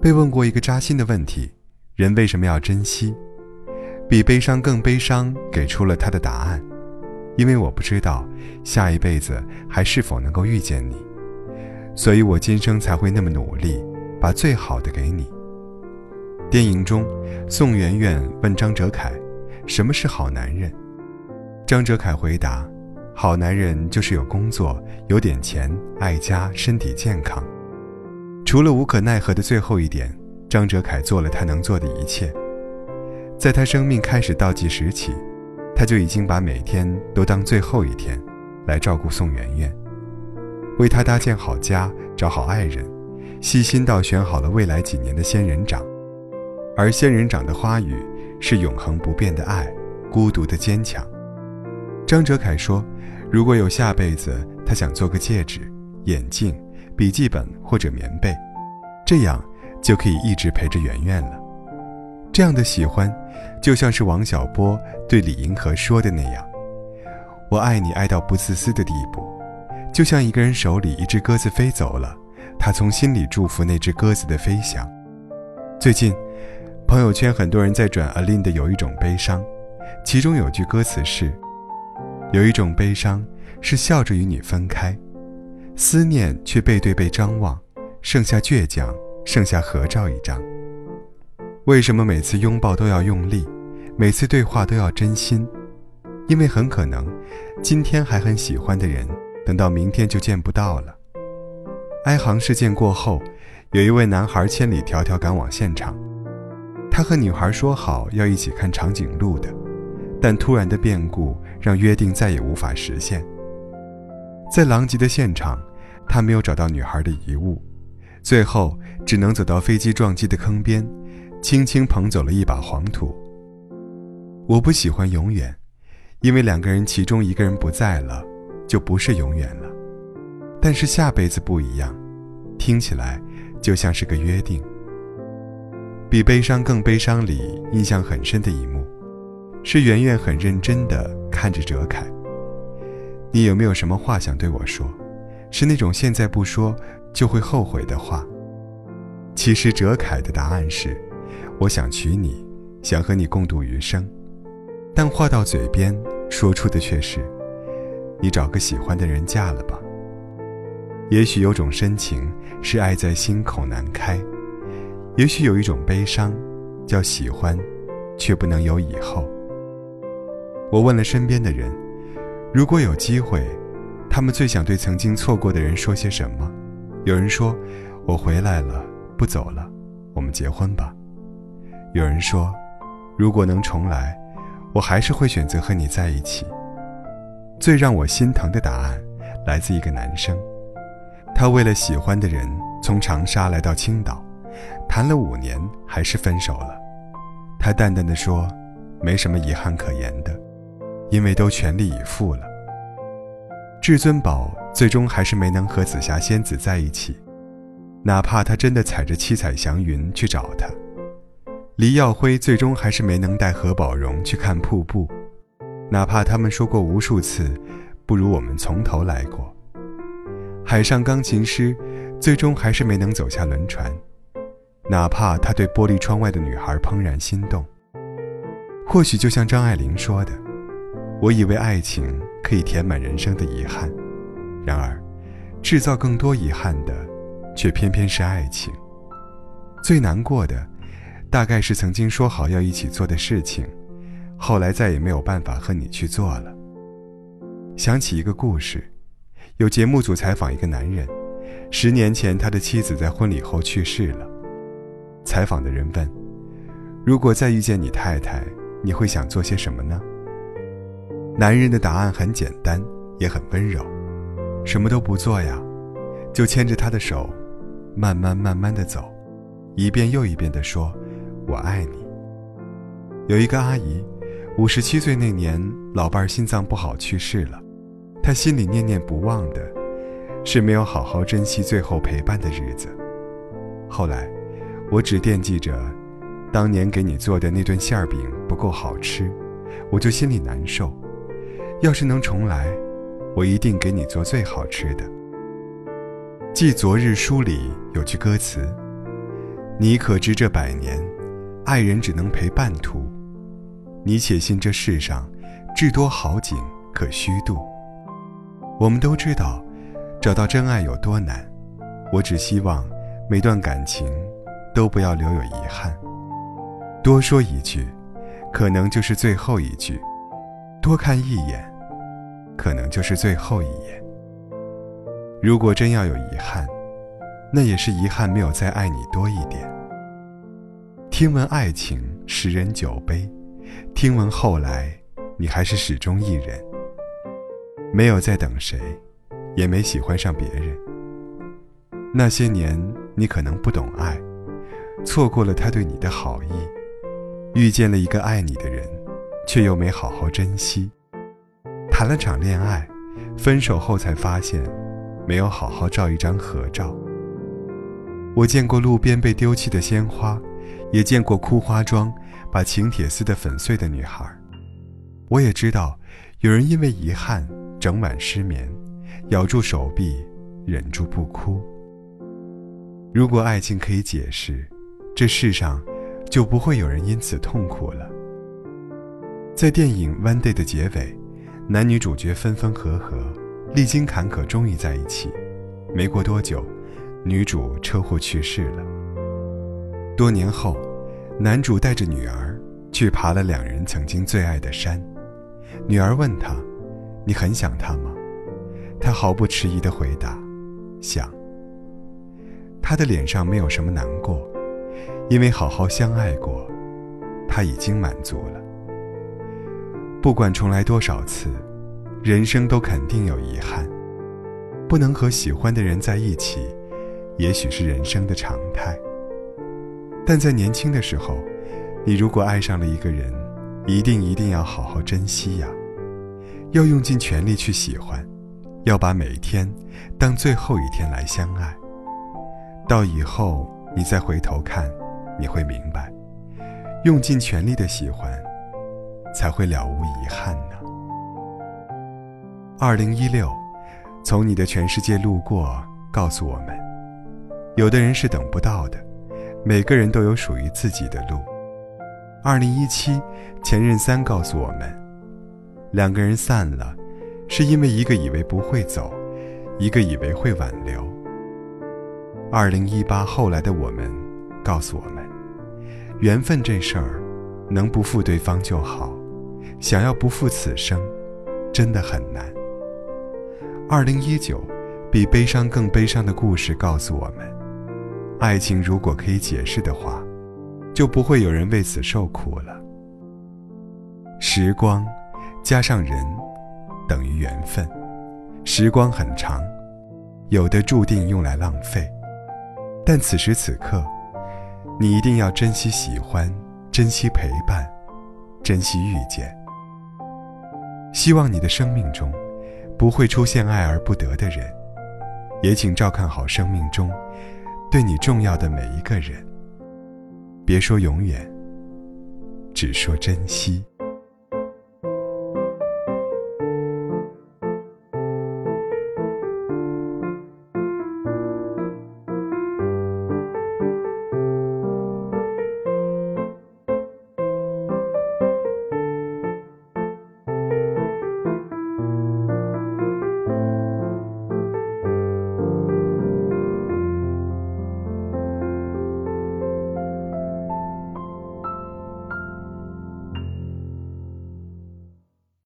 被问过一个扎心的问题：人为什么要珍惜？比悲伤更悲伤，给出了他的答案：因为我不知道下一辈子还是否能够遇见你，所以我今生才会那么努力，把最好的给你。电影中，宋媛媛问张哲凯：“什么是好男人？”张哲凯回答：“好男人就是有工作、有点钱、爱家、身体健康。”除了无可奈何的最后一点，张哲凯做了他能做的一切。在他生命开始倒计时起，他就已经把每天都当最后一天，来照顾宋媛媛，为她搭建好家，找好爱人，细心到选好了未来几年的仙人掌。而仙人掌的花语是永恒不变的爱，孤独的坚强。张哲凯说：“如果有下辈子，他想做个戒指、眼镜、笔记本或者棉被，这样就可以一直陪着圆圆了。这样的喜欢，就像是王小波对李银河说的那样：‘我爱你，爱到不自私的地步。’就像一个人手里一只鸽子飞走了，他从心里祝福那只鸽子的飞翔。最近。”朋友圈很多人在转阿琳的《有一种悲伤》，其中有句歌词是：“有一种悲伤是笑着与你分开，思念却背对背张望，剩下倔强，剩下合照一张。为什么每次拥抱都要用力，每次对话都要真心？因为很可能，今天还很喜欢的人，等到明天就见不到了。”哀航事件过后，有一位男孩千里迢迢赶往现场。他和女孩说好要一起看长颈鹿的，但突然的变故让约定再也无法实现。在狼藉的现场，他没有找到女孩的遗物，最后只能走到飞机撞击的坑边，轻轻捧走了一把黄土。我不喜欢永远，因为两个人其中一个人不在了，就不是永远了。但是下辈子不一样，听起来就像是个约定。比悲伤更悲伤里印象很深的一幕，是圆圆很认真地看着哲凯。你有没有什么话想对我说？是那种现在不说就会后悔的话。其实哲凯的答案是：我想娶你，想和你共度余生。但话到嘴边，说出的却是：你找个喜欢的人嫁了吧。也许有种深情是爱在心口难开。也许有一种悲伤，叫喜欢，却不能有以后。我问了身边的人，如果有机会，他们最想对曾经错过的人说些什么？有人说：“我回来了，不走了，我们结婚吧。”有人说：“如果能重来，我还是会选择和你在一起。”最让我心疼的答案，来自一个男生，他为了喜欢的人，从长沙来到青岛。谈了五年，还是分手了。他淡淡的说：“没什么遗憾可言的，因为都全力以赴了。”至尊宝最终还是没能和紫霞仙子在一起，哪怕他真的踩着七彩祥云去找她。黎耀辉最终还是没能带何宝荣去看瀑布，哪怕他们说过无数次，不如我们从头来过。海上钢琴师最终还是没能走下轮船。哪怕他对玻璃窗外的女孩怦然心动，或许就像张爱玲说的：“我以为爱情可以填满人生的遗憾，然而，制造更多遗憾的，却偏偏是爱情。最难过的，大概是曾经说好要一起做的事情，后来再也没有办法和你去做了。”想起一个故事，有节目组采访一个男人，十年前他的妻子在婚礼后去世了。采访的人问：“如果再遇见你太太，你会想做些什么呢？”男人的答案很简单，也很温柔：“什么都不做呀，就牵着她的手，慢慢慢慢的走，一遍又一遍的说‘我爱你’。”有一个阿姨，五十七岁那年，老伴儿心脏不好去世了，她心里念念不忘的，是没有好好珍惜最后陪伴的日子。后来。我只惦记着，当年给你做的那顿馅儿饼不够好吃，我就心里难受。要是能重来，我一定给你做最好吃的。记昨日书里有句歌词：“你可知这百年，爱人只能陪半途？你且信这世上，至多好景可虚度。我们都知道，找到真爱有多难。我只希望，每段感情，都不要留有遗憾。多说一句，可能就是最后一句；多看一眼，可能就是最后一眼。如果真要有遗憾，那也是遗憾没有再爱你多一点。听闻爱情十人九悲，听闻后来你还是始终一人。没有再等谁，也没喜欢上别人。那些年，你可能不懂爱，错过了他对你的好意，遇见了一个爱你的人，却又没好好珍惜。谈了场恋爱，分手后才发现，没有好好照一张合照。我见过路边被丢弃的鲜花，也见过哭花妆把请帖撕得粉碎的女孩。我也知道，有人因为遗憾。整晚失眠，咬住手臂，忍住不哭。如果爱情可以解释，这世上就不会有人因此痛苦了。在电影《One Day》的结尾，男女主角分分合合，历经坎坷，终于在一起。没过多久，女主车祸去世了。多年后，男主带着女儿去爬了两人曾经最爱的山，女儿问他。你很想他吗？他毫不迟疑地回答：“想。”他的脸上没有什么难过，因为好好相爱过，他已经满足了。不管重来多少次，人生都肯定有遗憾，不能和喜欢的人在一起，也许是人生的常态。但在年轻的时候，你如果爱上了一个人，一定一定要好好珍惜呀。要用尽全力去喜欢，要把每一天当最后一天来相爱。到以后你再回头看，你会明白，用尽全力的喜欢，才会了无遗憾呢。二零一六，从你的全世界路过，告诉我们，有的人是等不到的，每个人都有属于自己的路。二零一七，前任三告诉我们。两个人散了，是因为一个以为不会走，一个以为会挽留。二零一八后来的我们，告诉我们，缘分这事儿，能不负对方就好，想要不负此生，真的很难。二零一九，比悲伤更悲伤的故事告诉我们，爱情如果可以解释的话，就不会有人为此受苦了。时光。加上人，等于缘分。时光很长，有的注定用来浪费，但此时此刻，你一定要珍惜喜欢，珍惜陪伴，珍惜遇见。希望你的生命中，不会出现爱而不得的人，也请照看好生命中，对你重要的每一个人。别说永远，只说珍惜。